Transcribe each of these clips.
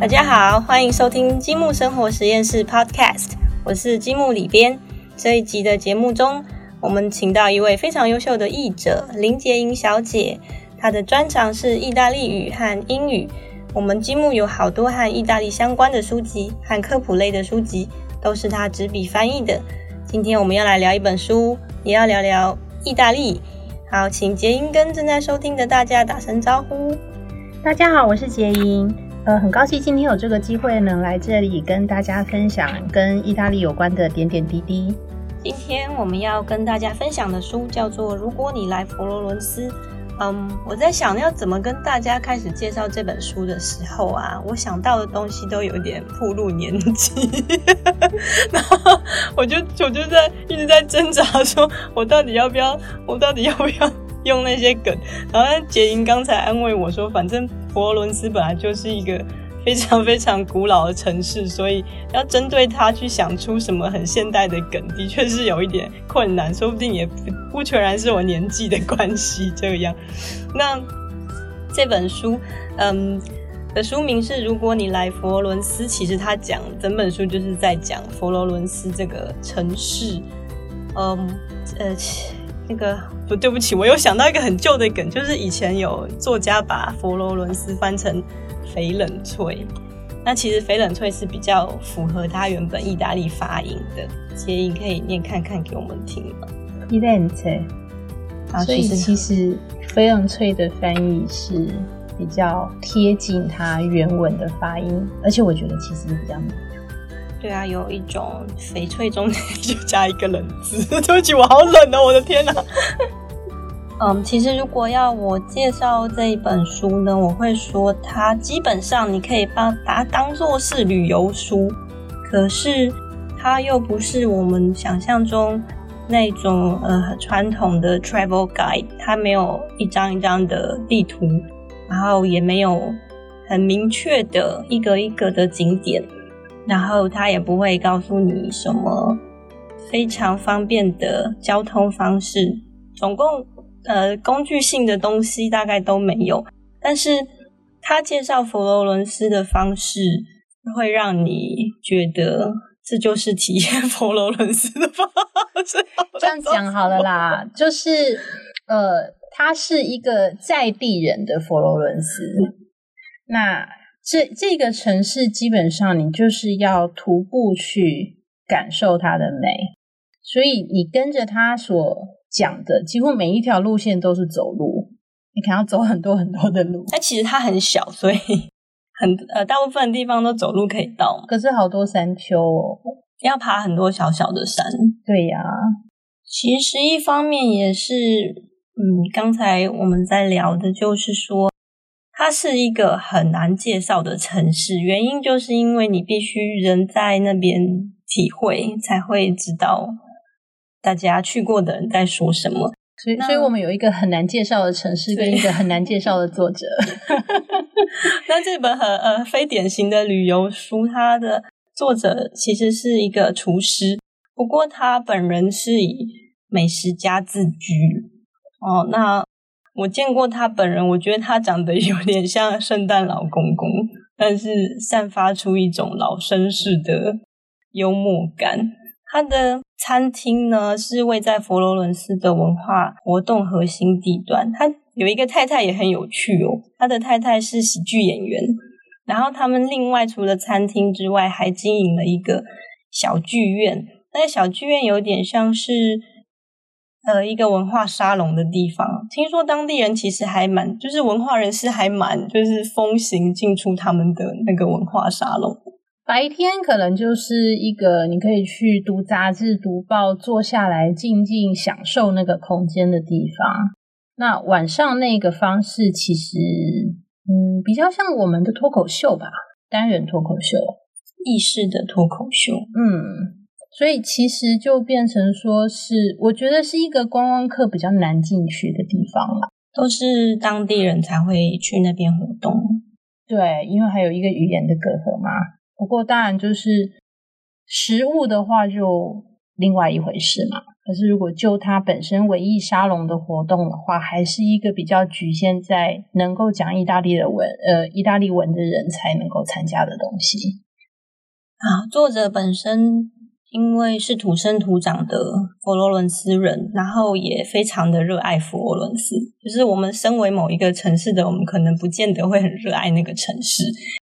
大家好，欢迎收听积木生活实验室 Podcast，我是积木里边。这一集的节目中，我们请到一位非常优秀的译者林洁莹小姐，她的专长是意大利语和英语。我们积木有好多和意大利相关的书籍和科普类的书籍，都是她执笔翻译的。今天我们要来聊一本书，也要聊聊意大利。好，请洁莹跟正在收听的大家打声招呼。大家好，我是洁莹。呃，很高兴今天有这个机会能来这里跟大家分享跟意大利有关的点点滴滴。今天我们要跟大家分享的书叫做《如果你来佛罗伦斯》。嗯，我在想要怎么跟大家开始介绍这本书的时候啊，我想到的东西都有点暴露年纪，然后我就我就在一直在挣扎，说我到底要不要，我到底要不要用那些梗？然后杰莹刚才安慰我说，反正。佛罗伦斯本来就是一个非常非常古老的城市，所以要针对它去想出什么很现代的梗，的确是有一点困难。说不定也不全然是我年纪的关系这样。那这本书，嗯，的书名是《如果你来佛罗伦斯》，其实它讲整本书就是在讲佛罗伦斯这个城市。嗯，呃。那个不对不起，我又想到一个很旧的梗，就是以前有作家把佛罗伦斯翻成翡冷翠，那其实翡冷翠是比较符合它原本意大利发音的。杰英可以念看看给我们听吗？翡冷翠，所以其实翡冷翠的翻译是比较贴近它原文的发音，而且我觉得其实比较美。对啊，有一种翡翠中 就加一个冷字，对不起，我好冷哦，我的天哪！嗯，其实如果要我介绍这一本书呢，我会说它基本上你可以把把它当做是旅游书，可是它又不是我们想象中那种呃传统的 travel guide，它没有一张一张的地图，然后也没有很明确的一个一个的景点。然后他也不会告诉你什么非常方便的交通方式，总共呃工具性的东西大概都没有。但是他介绍佛罗伦斯的方式，会让你觉得这就是体验佛罗伦斯的方式。这样讲好了啦，就是呃，他是一个在地人的佛罗伦斯，那。这这个城市基本上你就是要徒步去感受它的美，所以你跟着他所讲的，几乎每一条路线都是走路，你可能要走很多很多的路。但其实它很小，所以很呃大部分地方都走路可以到。可是好多山丘哦，要爬很多小小的山。对呀，其实一方面也是，嗯，刚才我们在聊的就是说。它是一个很难介绍的城市，原因就是因为你必须人在那边体会，才会知道大家去过的人在说什么。所以，所以我们有一个很难介绍的城市，跟一个很难介绍的作者。那这本很呃非典型的旅游书，它的作者其实是一个厨师，不过他本人是以美食家自居。哦，那。我见过他本人，我觉得他长得有点像圣诞老公公，但是散发出一种老绅士的幽默感。他的餐厅呢是位在佛罗伦斯的文化活动核心地段。他有一个太太也很有趣哦，他的太太是喜剧演员，然后他们另外除了餐厅之外，还经营了一个小剧院。那个小剧院有点像是。呃，一个文化沙龙的地方，听说当地人其实还蛮，就是文化人士还蛮，就是风行进出他们的那个文化沙龙。白天可能就是一个你可以去读杂志、读报、坐下来静静享受那个空间的地方。那晚上那个方式其实，嗯，比较像我们的脱口秀吧，单人脱口秀，意式的脱口秀，嗯。所以其实就变成说是，我觉得是一个观光客比较难进去的地方了，都是当地人才会去那边活动。对，因为还有一个语言的隔阂嘛。不过当然就是食物的话，就另外一回事嘛。可是如果就它本身文艺沙龙的活动的话，还是一个比较局限在能够讲意大利的文，呃，意大利文的人才能够参加的东西啊。作者本身因为是土生土长的佛罗伦斯人，然后也非常的热爱佛罗伦斯。就是我们身为某一个城市的，我们可能不见得会很热爱那个城市，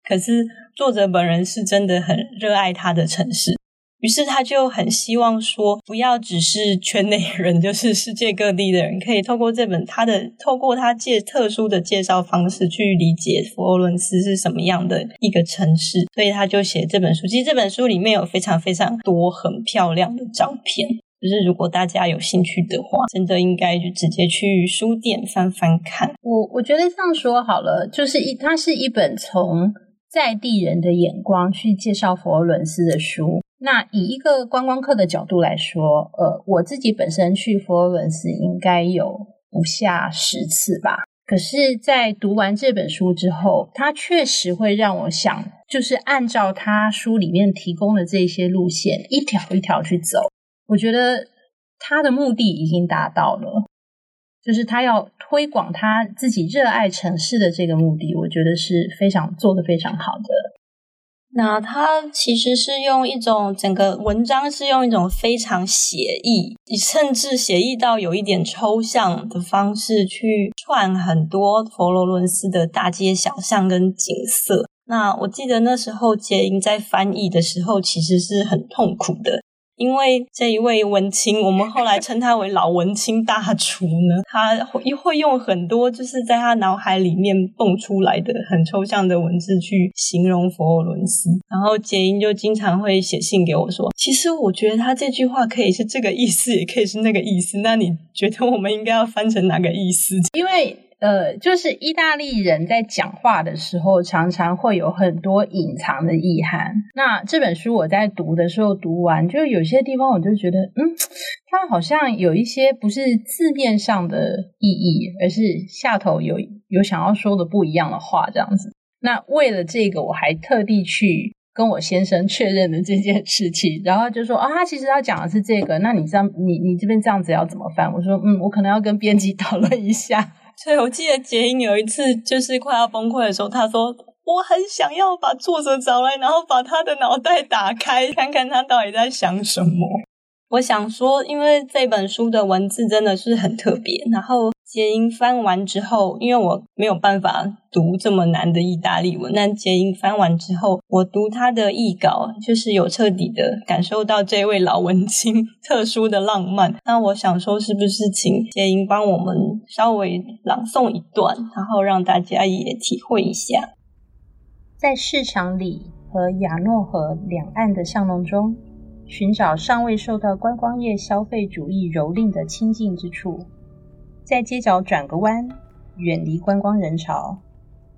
可是作者本人是真的很热爱他的城市。于是他就很希望说，不要只是圈内人，就是世界各地的人，可以透过这本他的，透过他介特殊的介绍方式去理解佛罗伦斯是什么样的一个城市。所以他就写这本书。其实这本书里面有非常非常多很漂亮的照片，就是如果大家有兴趣的话，真的应该就直接去书店翻翻看。我我觉得这样说好了，就是一，它是一本从在地人的眼光去介绍佛罗伦斯的书。那以一个观光客的角度来说，呃，我自己本身去佛罗伦斯应该有不下十次吧。可是，在读完这本书之后，它确实会让我想，就是按照他书里面提供的这些路线，一条一条去走。我觉得他的目的已经达到了，就是他要推广他自己热爱城市的这个目的，我觉得是非常做的非常好的。那他其实是用一种整个文章是用一种非常写意，甚至写意到有一点抽象的方式去串很多佛罗伦斯的大街小巷跟景色。那我记得那时候杰英在翻译的时候，其实是很痛苦的。因为这一位文青，我们后来称他为老文青大厨呢，他会会用很多就是在他脑海里面蹦出来的很抽象的文字去形容佛罗伦斯，然后杰英就经常会写信给我说，其实我觉得他这句话可以是这个意思，也可以是那个意思，那你觉得我们应该要翻成哪个意思？因为。呃，就是意大利人在讲话的时候，常常会有很多隐藏的意涵。那这本书我在读的时候，读完就有些地方我就觉得，嗯，它好像有一些不是字面上的意义，而是下头有有想要说的不一样的话，这样子。那为了这个，我还特地去跟我先生确认了这件事情，然后就说啊，他其实要讲的是这个，那你这样，你你这边这样子要怎么翻？我说，嗯，我可能要跟编辑 讨论一下。所以我记得杰英有一次就是快要崩溃的时候，他说：“我很想要把作者找来，然后把他的脑袋打开，看看他到底在想什么。”我想说，因为这本书的文字真的是很特别，然后。杰英翻完之后，因为我没有办法读这么难的意大利文，但杰英翻完之后，我读他的译稿，就是有彻底的感受到这位老文青 特殊的浪漫。那我想说，是不是请杰英帮我们稍微朗诵一段，然后让大家也体会一下，在市场里和亚诺河两岸的巷弄中，寻找尚未受到观光业消费主义蹂躏的清净之处。在街角转个弯，远离观光人潮。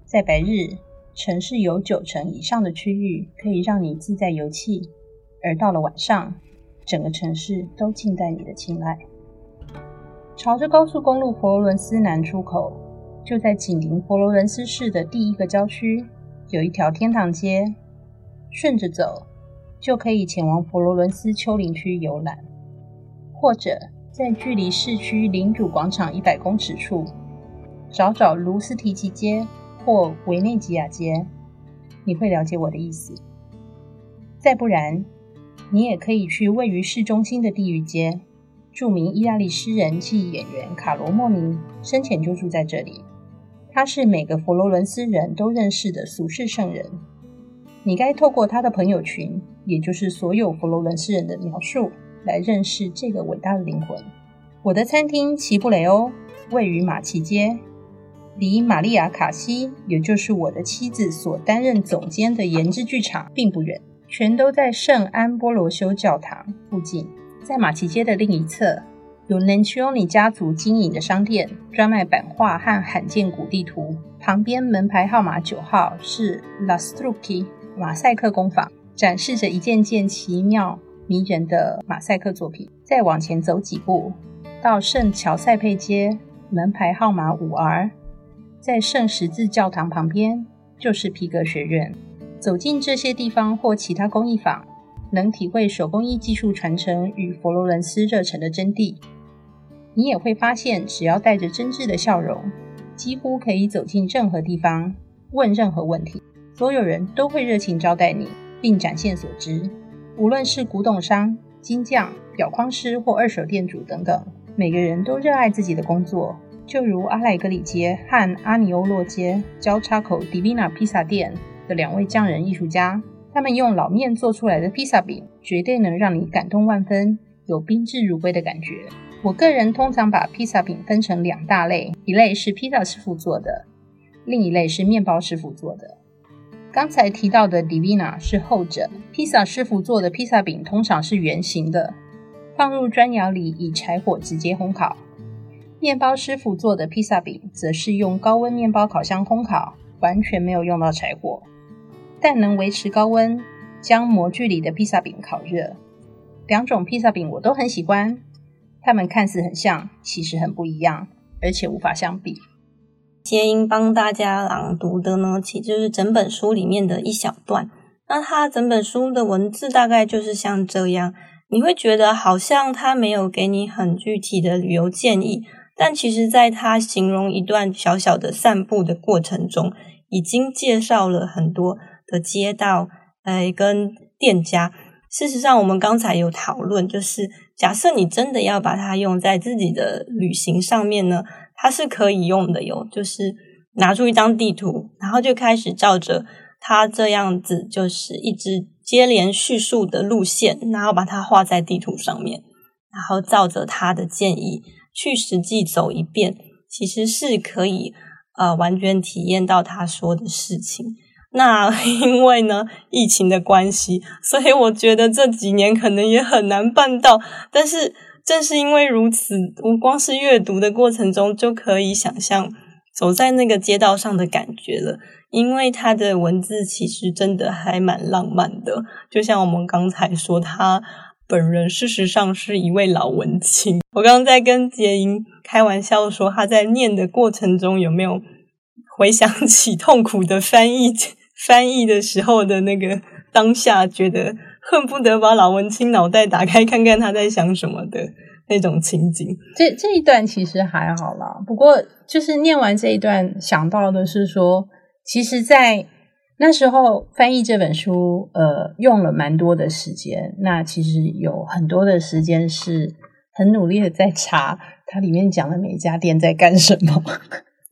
在白日，城市有九成以上的区域可以让你自在游憩；而到了晚上，整个城市都静待你的青睐。朝着高速公路佛罗伦斯南出口，就在紧邻佛罗伦斯市的第一个郊区，有一条天堂街。顺着走，就可以前往佛罗伦斯丘陵区游览，或者。在距离市区领主广场一百公尺处，找找卢斯提奇街或维内吉亚街，你会了解我的意思。再不然，你也可以去位于市中心的地狱街，著名意大利诗人暨演员卡罗莫尼生前就住在这里。他是每个佛罗伦斯人都认识的俗世圣人。你该透过他的朋友群，也就是所有佛罗伦斯人的描述。来认识这个伟大的灵魂。我的餐厅齐布雷欧位于马奇街，离玛利亚卡西，也就是我的妻子所担任总监的研制剧场并不远，全都在圣安波罗修教堂附近。在马奇街的另一侧，有 Nancioni 家族经营的商店，专卖版画和罕见古地图。旁边门牌号码九号是 La Strucci 马赛克工坊，展示着一件件奇妙。迷人的马赛克作品。再往前走几步，到圣乔塞佩街，门牌号码五 R，在圣十字教堂旁边就是皮革学院。走进这些地方或其他工艺坊，能体会手工艺技术传承与佛罗伦斯热忱的真谛。你也会发现，只要带着真挚的笑容，几乎可以走进任何地方，问任何问题，所有人都会热情招待你，并展现所知。无论是古董商、金匠、表框师或二手店主等等，每个人都热爱自己的工作。就如阿莱格里街和阿尼欧洛街交叉口 Divina 披萨店的两位匠人艺术家，他们用老面做出来的披萨饼，绝对能让你感动万分，有宾至如归的感觉。我个人通常把披萨饼分成两大类，一类是披萨师傅做的，另一类是面包师傅做的。刚才提到的 Divina 是后者，披萨师傅做的披萨饼通常是圆形的，放入砖窑里以柴火直接烘烤。面包师傅做的披萨饼则是用高温面包烤箱烘烤，完全没有用到柴火，但能维持高温，将模具里的披萨饼烤热。两种披萨饼我都很喜欢，它们看似很像，其实很不一样，而且无法相比。杰英帮大家朗读的呢，其实就是整本书里面的一小段。那他整本书的文字大概就是像这样，你会觉得好像他没有给你很具体的旅游建议。但其实，在他形容一段小小的散步的过程中，已经介绍了很多的街道，哎，跟店家。事实上，我们刚才有讨论，就是假设你真的要把它用在自己的旅行上面呢，它是可以用的哟。就是拿出一张地图，然后就开始照着它这样子，就是一直接连叙述的路线，然后把它画在地图上面，然后照着他的建议。去实际走一遍，其实是可以呃完全体验到他说的事情。那 因为呢疫情的关系，所以我觉得这几年可能也很难办到。但是正是因为如此，我光是阅读的过程中就可以想象走在那个街道上的感觉了。因为他的文字其实真的还蛮浪漫的，就像我们刚才说他。本人事实上是一位老文青。我刚刚在跟杰英开玩笑说，他在念的过程中有没有回想起痛苦的翻译翻译的时候的那个当下，觉得恨不得把老文青脑袋打开看看他在想什么的那种情景。这这一段其实还好啦，不过就是念完这一段，想到的是说，其实，在。那时候翻译这本书，呃，用了蛮多的时间。那其实有很多的时间是很努力的在查它里面讲的每一家店在干什么。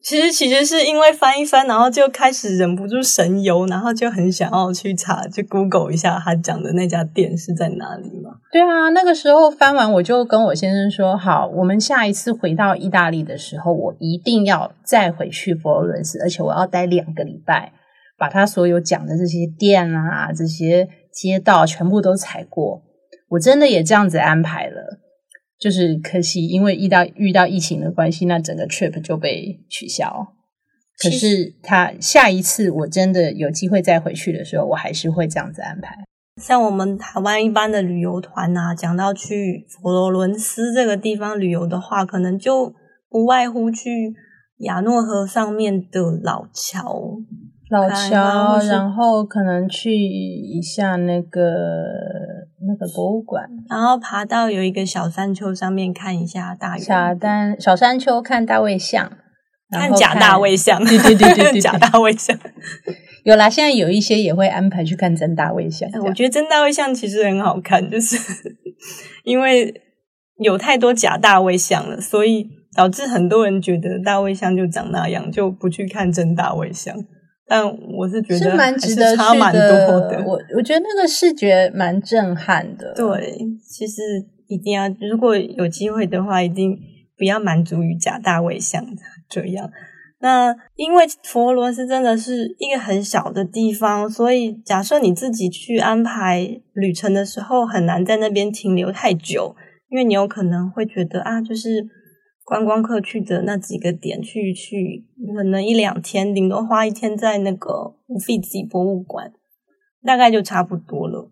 其实，其实是因为翻一翻，然后就开始忍不住神游，然后就很想要去查，就 Google 一下他讲的那家店是在哪里嘛。对啊，那个时候翻完，我就跟我先生说：“好，我们下一次回到意大利的时候，我一定要再回去佛罗伦斯，而且我要待两个礼拜。”把他所有讲的这些店啊、这些街道全部都踩过，我真的也这样子安排了。就是可惜，因为遇到遇到疫情的关系，那整个 trip 就被取消。可是他下一次我真的有机会再回去的时候，我还是会这样子安排。像我们台湾一般的旅游团啊，讲到去佛罗伦斯这个地方旅游的话，可能就不外乎去亚诺河上面的老桥。老桥，然后可能去一下那个那个博物馆，然后爬到有一个小山丘上面看一下大小丹小山丘看大卫像，看假大卫像，对对对对对，假大卫像有啦。现在有一些也会安排去看真大卫像，我觉得真大卫像其实很好看，就是 因为有太多假大卫像了，所以导致很多人觉得大卫像就长那样，就不去看真大卫像。但我是觉得蛮值得差蛮多的，我我觉得那个视觉蛮震撼的。对，其实一定要如果有机会的话，一定不要满足于假大卫像这样。那因为佛罗伦斯真的是一个很小的地方，所以假设你自己去安排旅程的时候，很难在那边停留太久，因为你有可能会觉得啊，就是。观光客去的那几个点，去去可能一两天，顶多花一天在那个乌菲兹博物馆，大概就差不多了。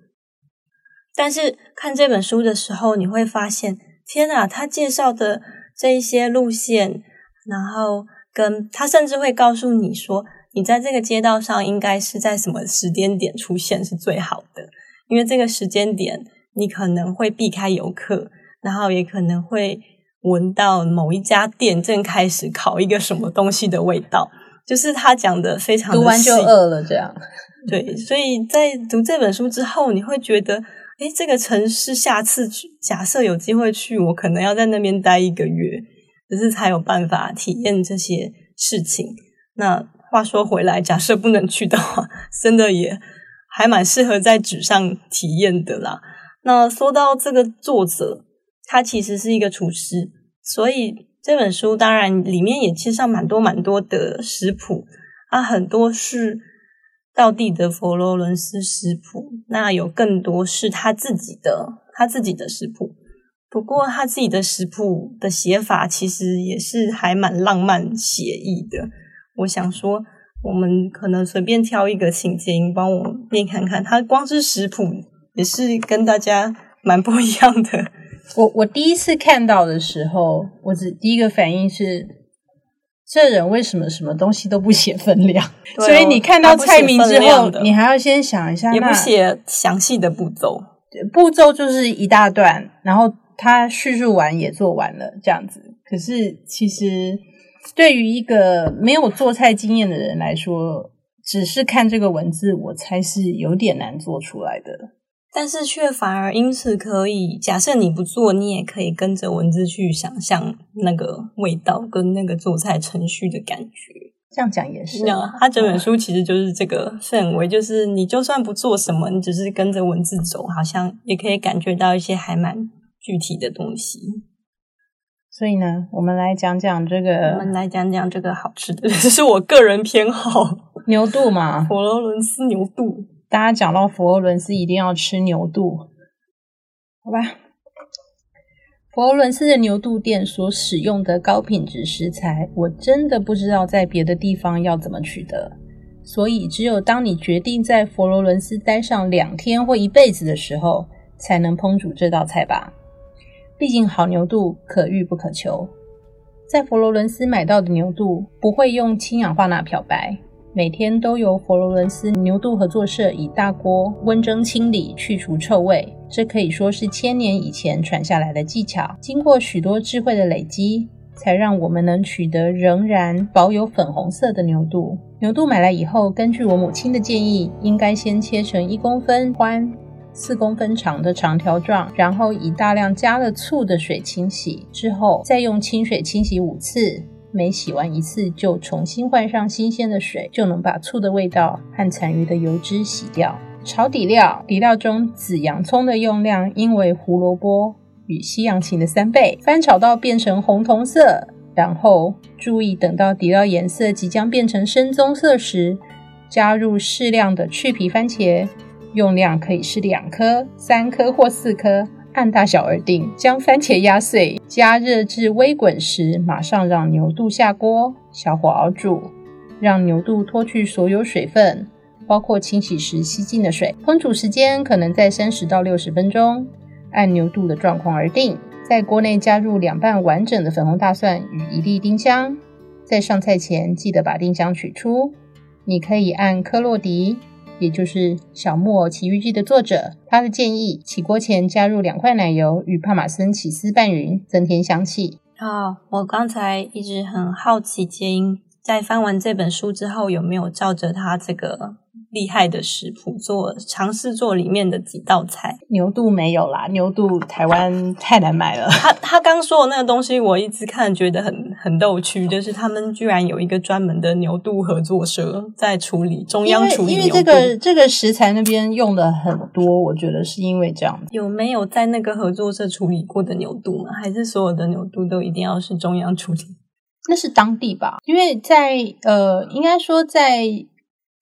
但是看这本书的时候，你会发现，天哪！他介绍的这一些路线，然后跟他甚至会告诉你说，你在这个街道上应该是在什么时间点出现是最好的。因为这个时间点你可能会避开游客，然后也可能会闻到某一家店正开始烤一个什么东西的味道。就是他讲的非常读完就饿了，这样对。所以在读这本书之后，你会觉得，哎，这个城市下次去，假设有机会去，我可能要在那边待一个月，可是才有办法体验这些事情。那话说回来，假设不能去的话，真的也还蛮适合在纸上体验的啦。那说到这个作者，他其实是一个厨师，所以。这本书当然里面也介绍蛮多蛮多的食谱啊，很多是道地的佛罗伦斯食谱，那有更多是他自己的他自己的食谱。不过他自己的食谱的写法其实也是还蛮浪漫写意的。我想说，我们可能随便挑一个，请杰英帮我念看看。他光是食谱也是跟大家蛮不一样的。我我第一次看到的时候，我只第一个反应是，这人为什么什么东西都不写分量？所以你看到菜名之后，你还要先想一下，也不写详细的步骤，步骤就是一大段，然后他叙述完也做完了这样子。可是其实对于一个没有做菜经验的人来说，只是看这个文字，我猜是有点难做出来的。但是却反而因此可以，假设你不做，你也可以跟着文字去想象那个味道跟那个做菜程序的感觉。这样讲也是。他整本书其实就是这个氛围，就是你就算不做什么，你只是跟着文字走，好像也可以感觉到一些还蛮具体的东西。所以呢，我们来讲讲这个，我们来讲讲这个好吃的，这是我个人偏好牛肚嘛，佛罗伦斯牛肚。大家讲到佛罗伦斯，一定要吃牛肚，好吧？佛罗伦斯的牛肚店所使用的高品质食材，我真的不知道在别的地方要怎么取得。所以，只有当你决定在佛罗伦斯待上两天或一辈子的时候，才能烹煮这道菜吧。毕竟，好牛肚可遇不可求。在佛罗伦斯买到的牛肚不会用氢氧化钠漂白。每天都由佛罗伦斯牛肚合作社以大锅温蒸清理，去除臭味。这可以说是千年以前传下来的技巧。经过许多智慧的累积，才让我们能取得仍然保有粉红色的牛肚。牛肚买来以后，根据我母亲的建议，应该先切成一公分宽、四公分长的长条状，然后以大量加了醋的水清洗，之后再用清水清洗五次。每洗完一次，就重新换上新鲜的水，就能把醋的味道和残余的油脂洗掉。炒底料，底料中紫洋葱的用量应为胡萝卜与西洋芹的三倍。翻炒到变成红铜色，然后注意等到底料颜色即将变成深棕色时，加入适量的去皮番茄，用量可以是两颗、三颗或四颗。按大小而定，将番茄压碎，加热至微滚时，马上让牛肚下锅，小火熬煮，让牛肚脱去所有水分，包括清洗时吸进的水。烹煮时间可能在三十到六十分钟，按牛肚的状况而定。在锅内加入两瓣完整的粉红大蒜与一粒丁香，在上菜前记得把丁香取出。你可以按克洛迪。也就是《小木偶奇遇记》的作者，他的建议：起锅前加入两块奶油与帕玛森起司拌匀，增添香气。好，我刚才一直很好奇，杰英在翻完这本书之后，有没有照着他这个？厉害的食谱，做尝试做里面的几道菜。牛肚没有啦，牛肚台湾太难买了。他他刚说的那个东西，我一直看觉得很很逗趣，就是他们居然有一个专门的牛肚合作社在处理中央处理因为这个这个食材那边用的很多，我觉得是因为这样。有没有在那个合作社处理过的牛肚吗？还是所有的牛肚都一定要是中央处理？那是当地吧？因为在呃，应该说在。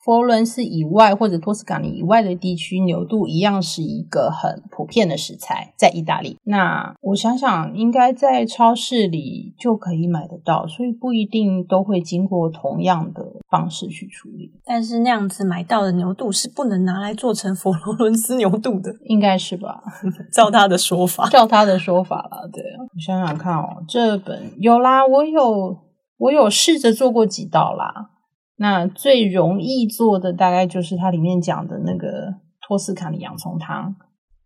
佛罗伦斯以外或者托斯卡尼以外的地区，牛肚一样是一个很普遍的食材，在意大利。那我想想，应该在超市里就可以买得到，所以不一定都会经过同样的方式去处理。但是那样子买到的牛肚是不能拿来做成佛罗伦斯牛肚的，应该是吧？照他的说法，照他的说法了。对，我想想看哦，这本有啦，我有我有试着做过几道啦。那最容易做的大概就是它里面讲的那个托斯卡尼洋葱汤。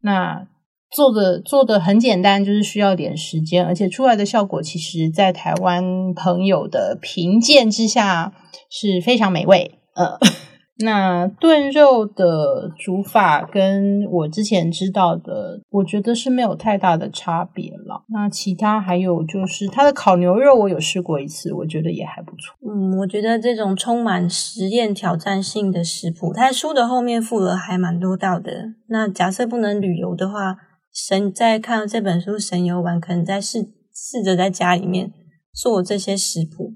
那做的做的很简单，就是需要点时间，而且出来的效果，其实在台湾朋友的评鉴之下是非常美味。呃，那炖肉的煮法跟我之前知道的，我觉得是没有太大的差别了。那其他还有就是它的烤牛肉，我有试过一次，我觉得也还不错。嗯，我觉得这种充满实验挑战性的食谱，它书的后面附了还蛮多道的。那假设不能旅游的话，神在看到这本书神游玩，可能在试试着在家里面做这些食谱。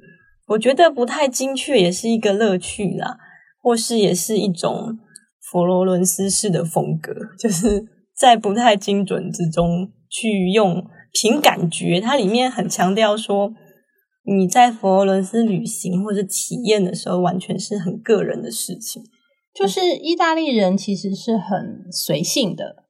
我觉得不太精确也是一个乐趣啦，或是也是一种佛罗伦斯式的风格，就是在不太精准之中去用凭感觉。它里面很强调说，你在佛罗伦斯旅行或者体验的时候，完全是很个人的事情。就是意大利人其实是很随性的。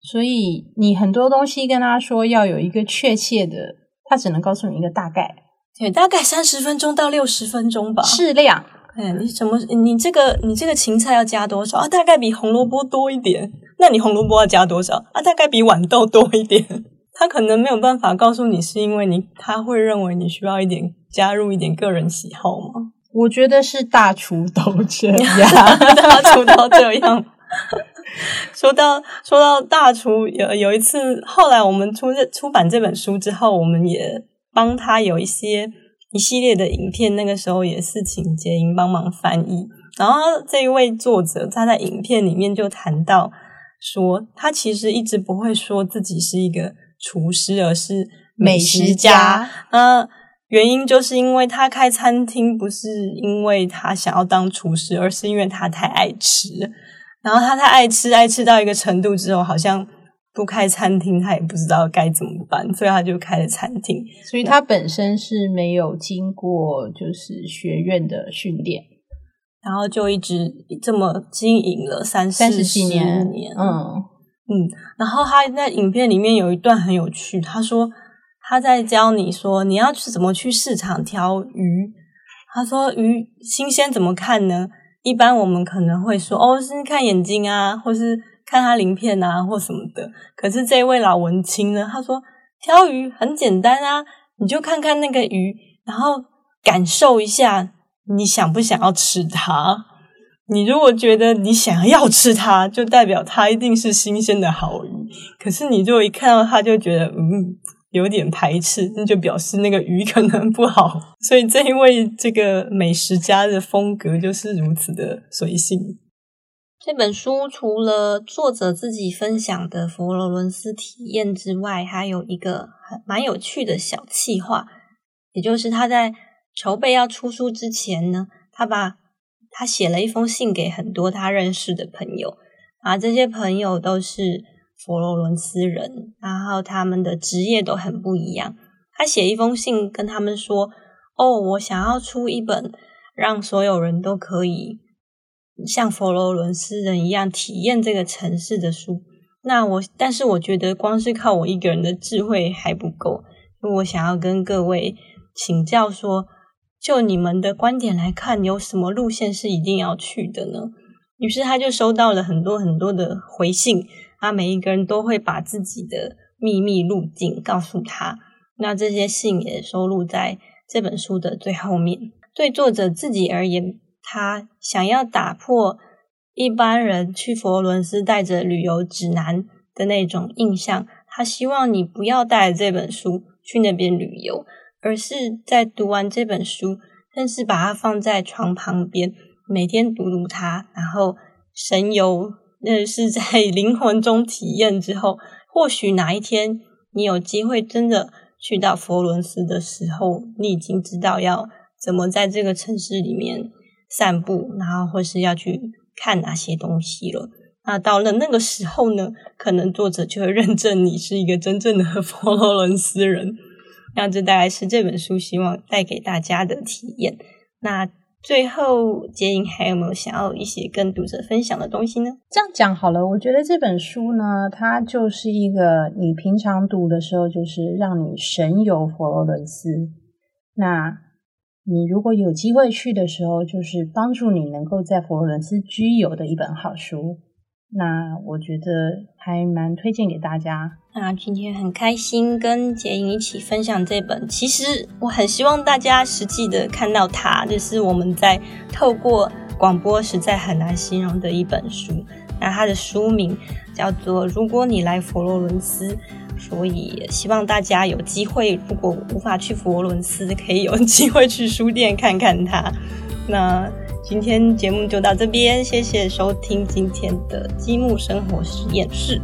所以你很多东西跟他说要有一个确切的，他只能告诉你一个大概，对，大概三十分钟到六十分钟吧，适量。哎，你怎么你这个你这个芹菜要加多少啊？大概比红萝卜多一点。那你红萝卜要加多少啊？大概比豌豆多一点。他可能没有办法告诉你，是因为你他会认为你需要一点加入一点个人喜好吗？我觉得是大厨都这 样，大厨都这样。说到说到大厨，有有一次，后来我们出这出版这本书之后，我们也帮他有一些一系列的影片。那个时候也是请杰英帮忙翻译。然后这一位作者他在影片里面就谈到说，他其实一直不会说自己是一个厨师，而是美食家。那原因就是因为他开餐厅，不是因为他想要当厨师，而是因为他太爱吃。然后他太爱吃，爱吃到一个程度之后，好像不开餐厅，他也不知道该怎么办，所以他就开了餐厅。所以他本身是没有经过就是学院的训练，然后就一直这么经营了三三十几年。嗯嗯，然后他在影片里面有一段很有趣，他说他在教你说你要去怎么去市场挑鱼。他说鱼新鲜怎么看呢？一般我们可能会说，哦，是看眼睛啊，或是看它鳞片啊，或什么的。可是这位老文青呢，他说挑鱼很简单啊，你就看看那个鱼，然后感受一下，你想不想要吃它？你如果觉得你想要吃它，就代表它一定是新鲜的好鱼。可是你如果一看到它，就觉得嗯。有点排斥，那就表示那个鱼可能不好。所以这一位这个美食家的风格就是如此的随性。这本书除了作者自己分享的佛罗伦斯体验之外，还有一个很蛮有趣的小计划，也就是他在筹备要出书之前呢，他把他写了一封信给很多他认识的朋友，啊，这些朋友都是。佛罗伦斯人，然后他们的职业都很不一样。他写一封信跟他们说：“哦，我想要出一本让所有人都可以像佛罗伦斯人一样体验这个城市的书。那我，但是我觉得光是靠我一个人的智慧还不够。我想要跟各位请教说，就你们的观点来看，有什么路线是一定要去的呢？”于是他就收到了很多很多的回信。他每一个人都会把自己的秘密路径告诉他，那这些信也收录在这本书的最后面。对作者自己而言，他想要打破一般人去佛罗伦斯带着旅游指南的那种印象。他希望你不要带这本书去那边旅游，而是在读完这本书，但是把它放在床旁边，每天读读它，然后神游。那是在 灵魂中体验之后，或许哪一天你有机会真的去到佛罗伦斯的时候，你已经知道要怎么在这个城市里面散步，然后或是要去看哪些东西了。那到了那个时候呢，可能作者就会认证你是一个真正的 佛罗伦斯人。那这大概是这本书希望带给大家的体验。那。最后，杰英还有没有想要一些跟读者分享的东西呢？这样讲好了，我觉得这本书呢，它就是一个你平常读的时候，就是让你神游佛罗伦斯。那你如果有机会去的时候，就是帮助你能够在佛罗伦斯居游的一本好书。那我觉得还蛮推荐给大家。那今天很开心跟杰颖一起分享这本，其实我很希望大家实际的看到它，就是我们在透过广播实在很难形容的一本书。那它的书名叫做《如果你来佛罗伦斯》，所以希望大家有机会，如果无法去佛罗伦斯，可以有机会去书店看看它。那今天节目就到这边，谢谢收听今天的积木生活实验室。